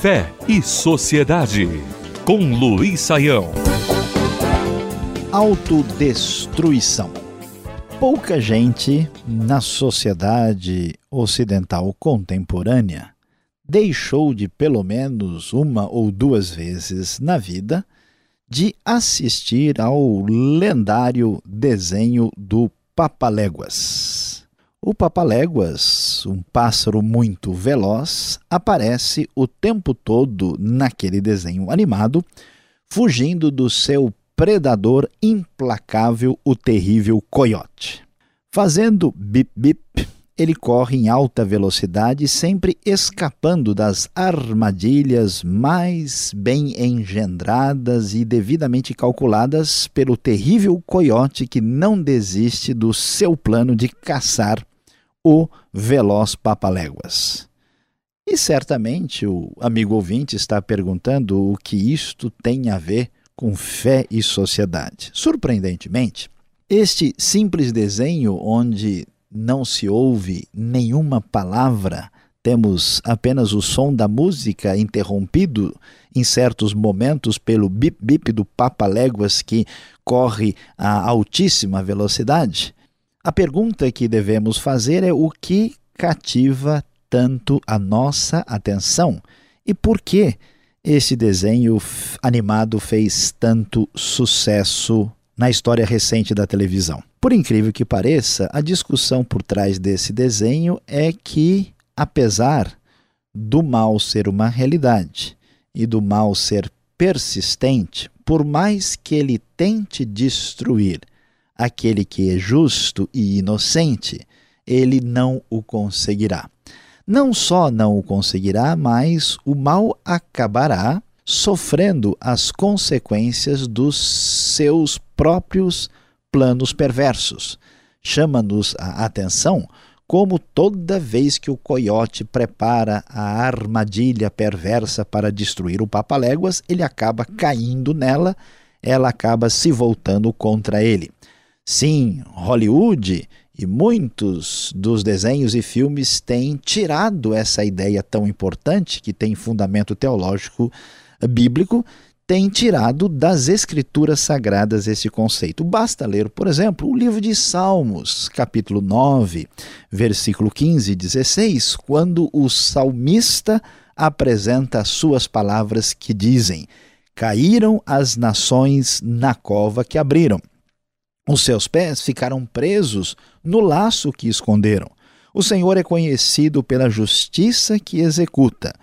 Fé e Sociedade, com Luiz Saião. Autodestruição. Pouca gente na sociedade ocidental contemporânea deixou de, pelo menos uma ou duas vezes na vida, de assistir ao lendário desenho do Papaléguas. O Papaléguas, um pássaro muito veloz, aparece o tempo todo naquele desenho animado, fugindo do seu predador implacável, o terrível coiote. Fazendo bip-bip, ele corre em alta velocidade, sempre escapando das armadilhas mais bem engendradas e devidamente calculadas pelo terrível coiote que não desiste do seu plano de caçar o veloz papaléguas. E certamente o amigo ouvinte está perguntando o que isto tem a ver com fé e sociedade. Surpreendentemente, este simples desenho onde não se ouve nenhuma palavra, temos apenas o som da música interrompido em certos momentos pelo bip-bip do Papa-Léguas que corre a altíssima velocidade. A pergunta que devemos fazer é o que cativa tanto a nossa atenção e por que esse desenho animado fez tanto sucesso na história recente da televisão. Por incrível que pareça, a discussão por trás desse desenho é que, apesar do mal ser uma realidade e do mal ser persistente, por mais que ele tente destruir aquele que é justo e inocente, ele não o conseguirá. Não só não o conseguirá, mas o mal acabará sofrendo as consequências dos seus próprios planos perversos. Chama-nos a atenção como toda vez que o coiote prepara a armadilha perversa para destruir o Papaléguas, ele acaba caindo nela, ela acaba se voltando contra ele. Sim, Hollywood e muitos dos desenhos e filmes têm tirado essa ideia tão importante, que tem fundamento teológico bíblico tem tirado das escrituras sagradas esse conceito. Basta ler, por exemplo, o livro de Salmos, capítulo 9, versículo 15 e 16, quando o salmista apresenta as suas palavras que dizem: Caíram as nações na cova que abriram. Os seus pés ficaram presos no laço que esconderam. O Senhor é conhecido pela justiça que executa.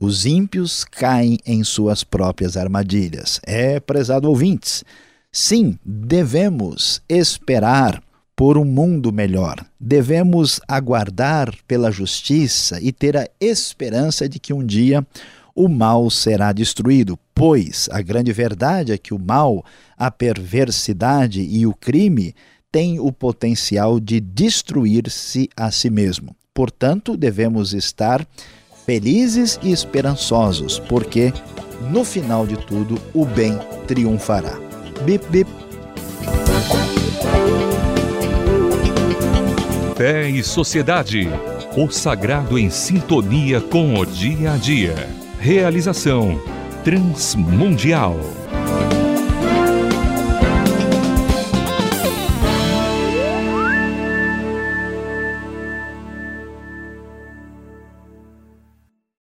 Os ímpios caem em suas próprias armadilhas. É, prezado ouvintes, sim, devemos esperar por um mundo melhor. Devemos aguardar pela justiça e ter a esperança de que um dia o mal será destruído, pois a grande verdade é que o mal, a perversidade e o crime têm o potencial de destruir-se a si mesmo. Portanto, devemos estar felizes e esperançosos, porque no final de tudo o bem triunfará. Bip, bip. Fé e Sociedade. O sagrado em sintonia com o dia a dia. Realização Transmundial.